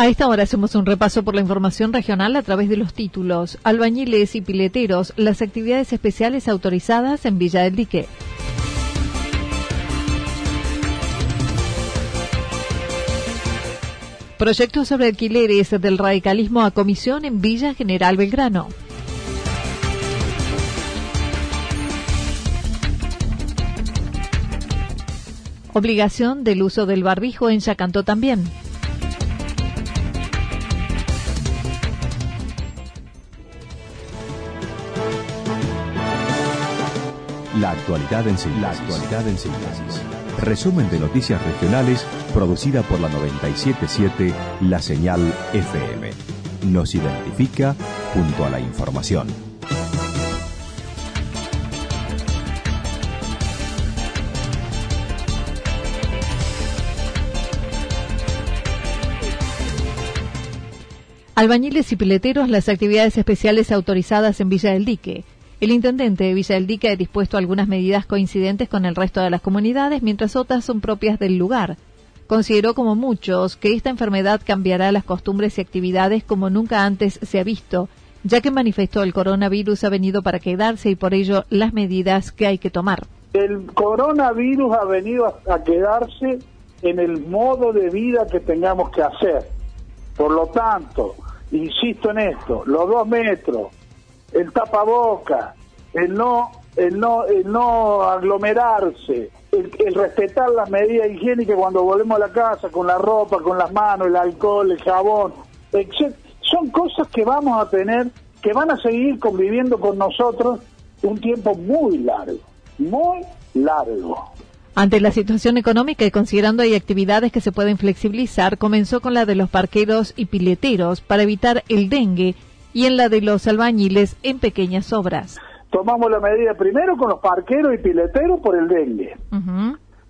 A esta hora hacemos un repaso por la información regional a través de los títulos. Albañiles y pileteros, las actividades especiales autorizadas en Villa del Dique. Proyectos sobre alquileres del radicalismo a comisión en Villa General Belgrano. Obligación del uso del barbijo en Yacantó también. La actualidad en síntesis. La actualidad en síntesis. Resumen de noticias regionales producida por la 977 La Señal FM. Nos identifica junto a la información. Albañiles y pileteros, las actividades especiales autorizadas en Villa del Dique. El intendente de Villa del Dique ha dispuesto algunas medidas coincidentes con el resto de las comunidades, mientras otras son propias del lugar. Consideró como muchos que esta enfermedad cambiará las costumbres y actividades como nunca antes se ha visto, ya que manifestó el coronavirus ha venido para quedarse y por ello las medidas que hay que tomar. El coronavirus ha venido a quedarse en el modo de vida que tengamos que hacer. Por lo tanto, insisto en esto, los dos metros, el tapaboca, el no, el no, el no aglomerarse, el, respetar las medidas higiénicas cuando volvemos a la casa, con la ropa, con las manos, el alcohol, el jabón, etc. Son cosas que vamos a tener, que van a seguir conviviendo con nosotros un tiempo muy largo, muy largo. Ante la situación económica y considerando hay actividades que se pueden flexibilizar, comenzó con la de los parqueros y pileteros para evitar el dengue y en la de los albañiles en pequeñas obras. Tomamos la medida primero con los parqueros y pileteros por el dengue.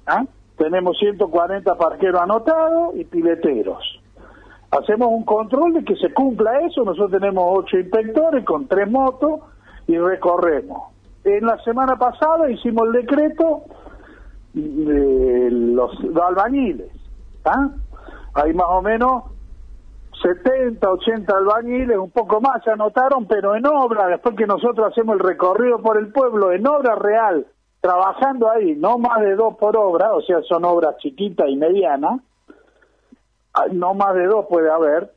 ¿Ah? Tenemos 140 parqueros anotados y pileteros. Hacemos un control de que se cumpla eso. Nosotros tenemos ocho inspectores con tres motos y recorremos. En la semana pasada hicimos el decreto de los albañiles. ¿ah? Hay más o menos 70, 80 albañiles, un poco más se anotaron, pero en obra, después que nosotros hacemos el recorrido por el pueblo, en obra real, trabajando ahí, no más de dos por obra, o sea, son obras chiquitas y medianas, ah, no más de dos puede haber,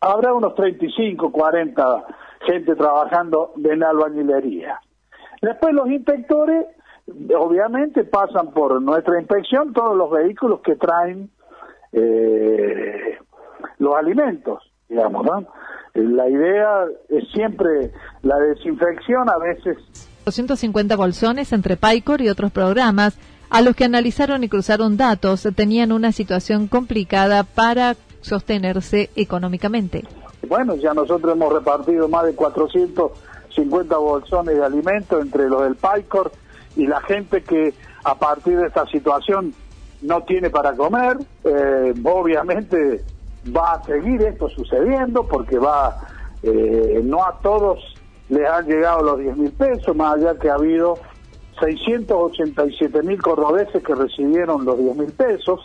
habrá unos 35, 40 gente trabajando en la albañilería. Después los inspectores, obviamente, pasan por nuestra inspección todos los vehículos que traen eh, los alimentos, digamos, ¿no? La idea es siempre la desinfección, a veces... 250 bolsones entre PAICOR y otros programas, a los que analizaron y cruzaron datos, tenían una situación complicada para sostenerse económicamente. Bueno, ya nosotros hemos repartido más de 450 bolsones de alimentos entre los del PAICOR y la gente que a partir de esta situación no tiene para comer, eh, obviamente va a seguir esto sucediendo porque va, eh, no a todos les han llegado los 10 mil pesos, más allá que ha habido 687 mil cordobeses que recibieron los 10 mil pesos.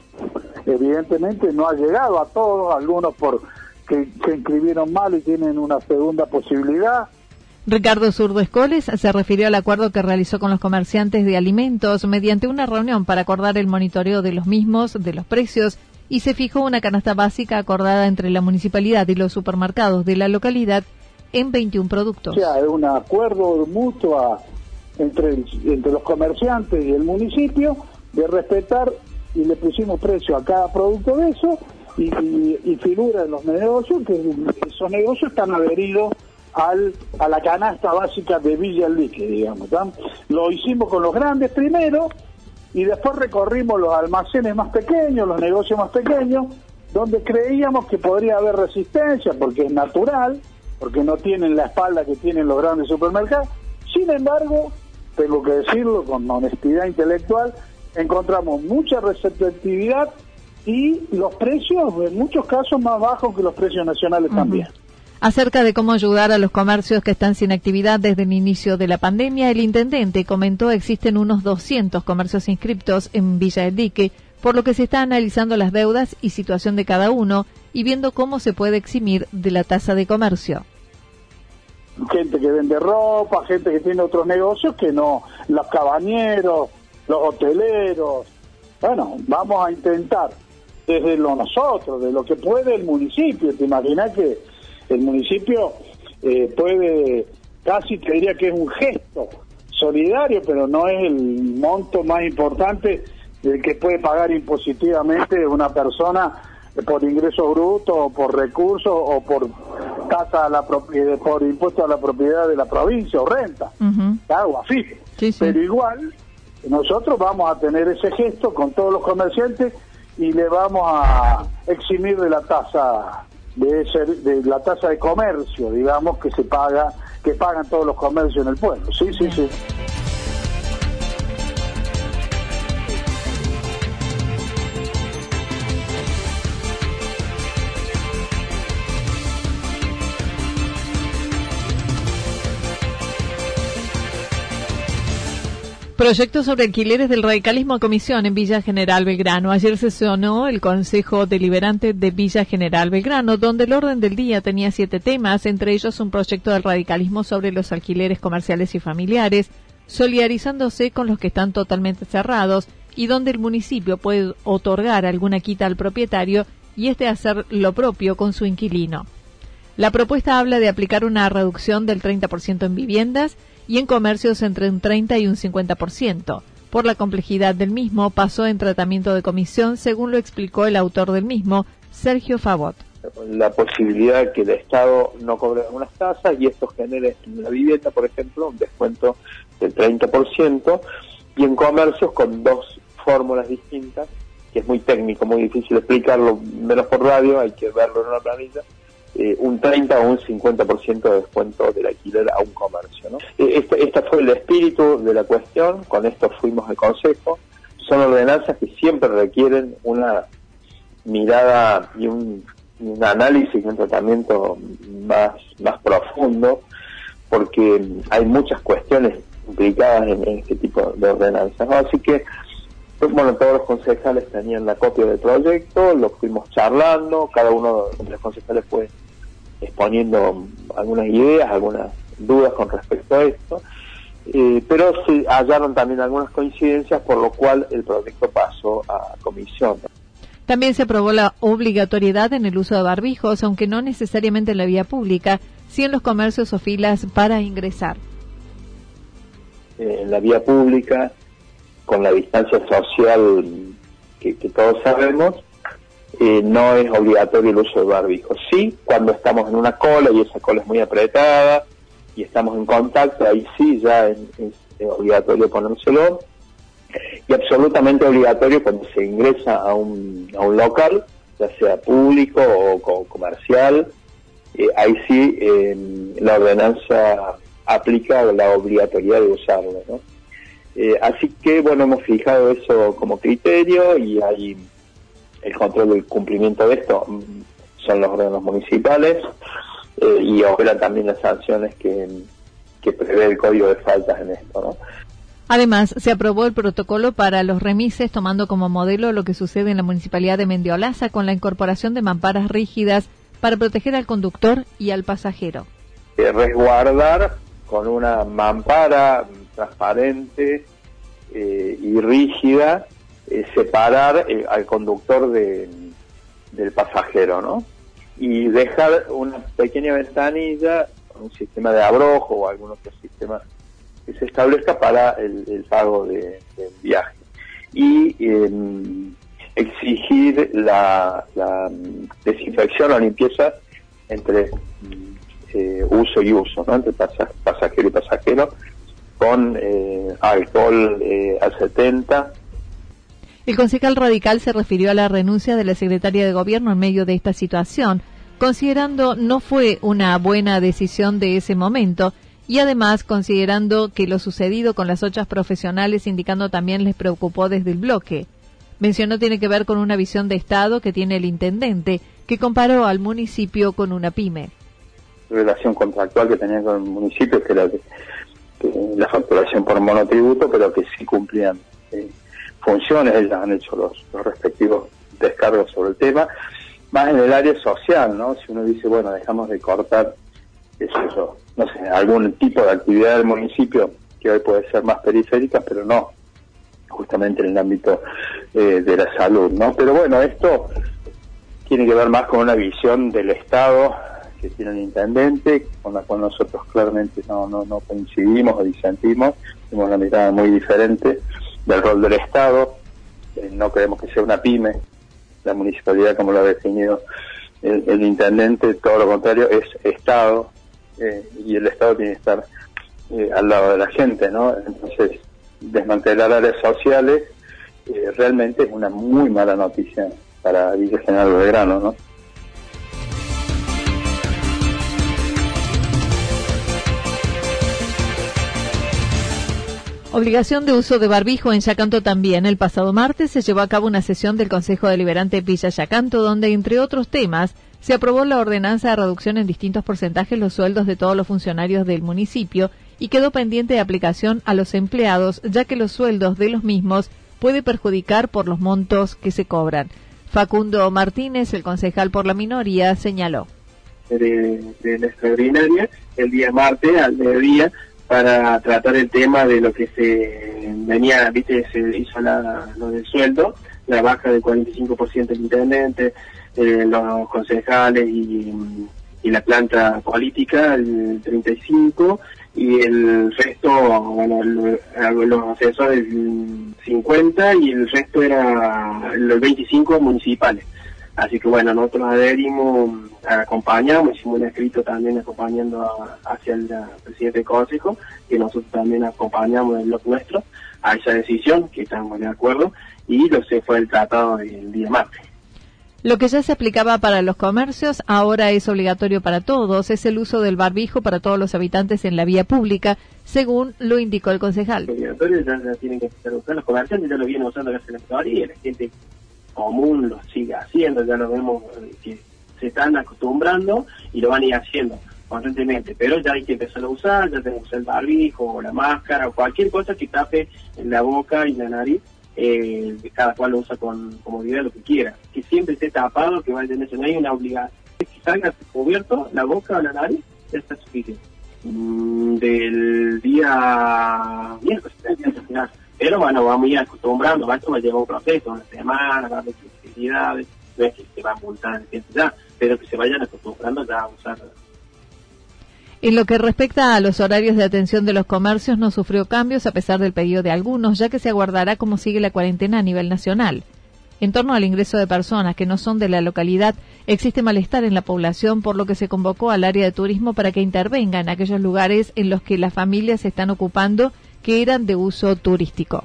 Evidentemente no ha llegado a todos, algunos por que, inscribieron mal y tienen una segunda posibilidad. Ricardo Zurdo Escoles se refirió al acuerdo que realizó con los comerciantes de alimentos mediante una reunión para acordar el monitoreo de los mismos, de los precios, y se fijó una canasta básica acordada entre la municipalidad y los supermercados de la localidad en 21 productos. O sea, es un acuerdo mutuo entre, entre los comerciantes y el municipio de respetar y le pusimos precio a cada producto de eso y, figura en los negocios que esos negocios están adheridos al, a la canasta básica de Villa Lique, digamos. Lo hicimos con los grandes primero y después recorrimos los almacenes más pequeños, los negocios más pequeños, donde creíamos que podría haber resistencia porque es natural, porque no tienen la espalda que tienen los grandes supermercados. Sin embargo, tengo que decirlo con honestidad intelectual, encontramos mucha receptividad y los precios en muchos casos más bajos que los precios nacionales también. Acerca de cómo ayudar a los comercios que están sin actividad desde el inicio de la pandemia, el intendente comentó existen unos 200 comercios inscriptos en Villa del Dique, por lo que se está analizando las deudas y situación de cada uno y viendo cómo se puede eximir de la tasa de comercio. Gente que vende ropa, gente que tiene otros negocios que no, los cabañeros, los hoteleros. Bueno, vamos a intentar desde lo nosotros, de lo que puede el municipio. ¿Te imaginas que el municipio eh, puede, casi te diría que es un gesto solidario, pero no es el monto más importante del que puede pagar impositivamente una persona por ingresos brutos o por recursos o por tasa a la propiedad, por impuesto a la propiedad de la provincia o renta, agua Pero igual, nosotros vamos a tener ese gesto con todos los comerciantes y le vamos a eximir de la tasa de, ser, de la tasa de comercio, digamos, que se paga, que pagan todos los comercios en el pueblo. Sí, sí, sí. Proyecto sobre alquileres del radicalismo a comisión en Villa General Belgrano. Ayer sesionó el Consejo Deliberante de Villa General Belgrano, donde el orden del día tenía siete temas, entre ellos un proyecto del radicalismo sobre los alquileres comerciales y familiares, solidarizándose con los que están totalmente cerrados y donde el municipio puede otorgar alguna quita al propietario y este hacer lo propio con su inquilino. La propuesta habla de aplicar una reducción del 30% en viviendas y en comercios entre un 30 y un 50%. Por la complejidad del mismo, pasó en tratamiento de comisión, según lo explicó el autor del mismo, Sergio Favot. La posibilidad que el Estado no cobre algunas tasas y esto genere en la vivienda, por ejemplo, un descuento del 30% y en comercios con dos fórmulas distintas, que es muy técnico, muy difícil explicarlo, menos por radio, hay que verlo en una planilla, eh, un 30 o un 50% de descuento del alquiler a un comercio. ¿no? Eh, este, este, fue el espíritu de la cuestión, con esto fuimos al Consejo. Son ordenanzas que siempre requieren una mirada y un, análisis y un tratamiento más, más profundo, porque hay muchas cuestiones implicadas en, este tipo de ordenanzas. Así que bueno, todos los concejales tenían la copia del proyecto, lo fuimos charlando, cada uno de los concejales fue exponiendo algunas ideas, algunas dudas con respecto a esto, eh, pero se hallaron también algunas coincidencias, por lo cual el proyecto pasó a comisión. También se aprobó la obligatoriedad en el uso de barbijos, aunque no necesariamente en la vía pública, sí en los comercios o filas para ingresar. Eh, en la vía pública, con la distancia social que todos sabemos, eh, no es obligatorio el uso de barbijo. Sí, cuando estamos en una cola y esa cola es muy apretada y estamos en contacto, ahí sí ya es, obligatorio ponérselo. Y absolutamente obligatorio cuando se ingresa a un, a un local, ya sea público o, comercial, eh, ahí sí eh, la ordenanza aplica la obligatoriedad de usarlo. ¿no? así que, bueno, hemos fijado eso como criterio y hay el control del cumplimiento de esto mm, son los órganos municipales eh, y operan también las sanciones que, prevé el código de faltas en esto. ¿no? Además, se aprobó el protocolo para los remises, tomando como modelo lo que sucede en la municipalidad de Mendiolaza con la incorporación de mamparas rígidas para proteger al conductor y al pasajero. resguardar con una mampara transparente eh, y rígida eh, separar eh, al conductor del pasajero, ¿no? Y dejar una pequeña ventanilla, un sistema de abrojo o algún otro sistema que se establezca para el, pago de, del viaje. Y em, exigir la, desinfección o limpieza entre eh, uso y uso, ¿no? entre pasajero y pasajero, con eh, alcohol eh, al 70. El concejal radical se refirió a la renuncia de la secretaria de Gobierno en medio de esta situación, considerando no fue una buena decisión de ese momento y además considerando que lo sucedido con las ochas profesionales indicando también les preocupó desde el bloque. Mencionó tiene que ver con una visión de Estado que tiene el intendente, que comparó al municipio con una pyme. Relación contractual que tenía con el municipio, que era la facturación por monotributo, pero que sí cumplían eh, funciones, ellas han hecho los, respectivos descargos sobre el tema, más en el área social, ¿no? Si uno dice, bueno, dejamos de cortar, eso, no sé, algún tipo de actividad del municipio que hoy puede ser más periférica, pero no, justamente en el ámbito eh, de la salud, ¿no? Pero bueno, esto tiene que ver más con una visión del Estado que tiene el intendente, con la cual nosotros claramente no, no, no coincidimos o disentimos, tenemos una mirada muy diferente del rol del Estado, eh, no creemos que sea una pyme, la municipalidad como lo ha definido el, intendente, todo lo contrario, es Estado, eh, y el Estado tiene que estar al lado de la gente, ¿no? Entonces, desmantelar áreas sociales eh, realmente es una muy mala noticia para Villa General Belgrano, ¿no? Obligación de uso de barbijo en Yacanto también. El pasado martes se llevó a cabo una sesión del Consejo Deliberante Villa Yacanto, donde, entre otros temas, se aprobó la ordenanza de reducción en distintos porcentajes los sueldos de todos los funcionarios del municipio y quedó pendiente de aplicación a los empleados, ya que los sueldos de los mismos puede perjudicar por los montos que se cobran. Facundo Martínez, el concejal por la minoría, señaló. De, la extraordinaria, el día martes al mediodía, para tratar el tema de lo que se venía, viste, se hizo lo del sueldo, la baja del 45% del intendente, los concejales y, la planta política, el 35%, y el resto, bueno, los asesores 50 y el resto era los 25 municipales. Así que bueno, nosotros adherimos, acompañamos, hicimos un escrito también acompañando hacia el presidente del Consejo, que nosotros también acompañamos el blog nuestro a esa decisión, que estamos de acuerdo, y lo se fue el tratado el día martes. Lo que ya se aplicaba para los comercios ahora es obligatorio para todos. Es el uso del barbijo para todos los habitantes en la vía pública, según lo indicó el concejal. Obligatorio ya, tienen que empezar a usar. Los comerciantes ya lo vienen usando la y la gente común lo sigue haciendo. Ya lo vemos eh, que se están acostumbrando y lo van a ir haciendo constantemente. Pero ya hay que empezar a usar, ya tenemos el barbijo o la máscara o cualquier cosa que tape en la boca y la nariz eh, cada cual lo usa con comodidad lo que quiera, que siempre esté tapado, que vaya en eso, no hay una obligación, que salga cubierto la boca o la nariz, ya está suficiente. Mm, del día miércoles. Pero bueno, vamos acostumbrando, va un proceso, una semana, va a no es que se va a ya, pero que se vayan acostumbrando ya a usar en lo que respecta a los horarios de atención de los comercios, no sufrió cambios a pesar del pedido de algunos, ya que se aguardará cómo sigue la cuarentena a nivel nacional. En torno al ingreso de personas que no son de la localidad, existe malestar en la población, por lo que se convocó al área de turismo para que intervenga en aquellos lugares en los que las familias se están ocupando que eran de uso turístico.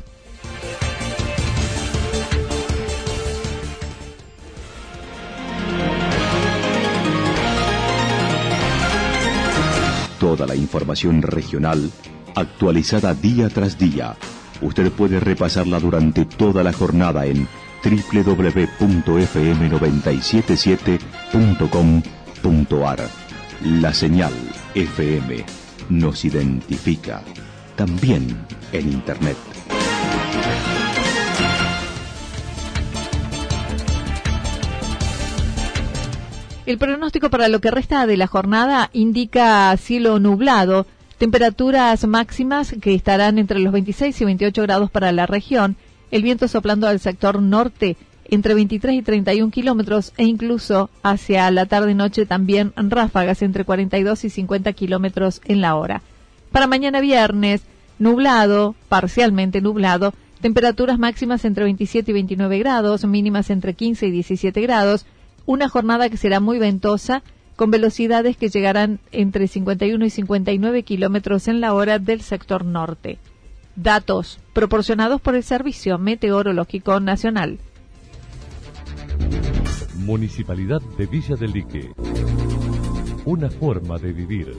Toda la información regional actualizada día tras día. Usted puede repasarla durante toda la jornada en www.fm977.com.ar. La señal FM nos identifica también en Internet. El pronóstico para lo que resta de la jornada indica cielo nublado, Temperaturas máximas que estarán entre los 26 y 28 grados para la región. El viento soplando al sector norte entre 23 y 31 kilómetros e incluso hacia la tarde-noche también ráfagas entre 42 y 50 kilómetros en la hora. Para mañana viernes, nublado, parcialmente nublado, temperaturas máximas entre 27 y 29 grados, mínimas entre 15 y 17 grados, una jornada que será muy ventosa, con velocidades que llegarán entre 51 y 59 kilómetros en la hora del sector norte. Datos proporcionados por el Servicio Meteorológico Nacional. Municipalidad de Villa del Lique. Una forma de vivir.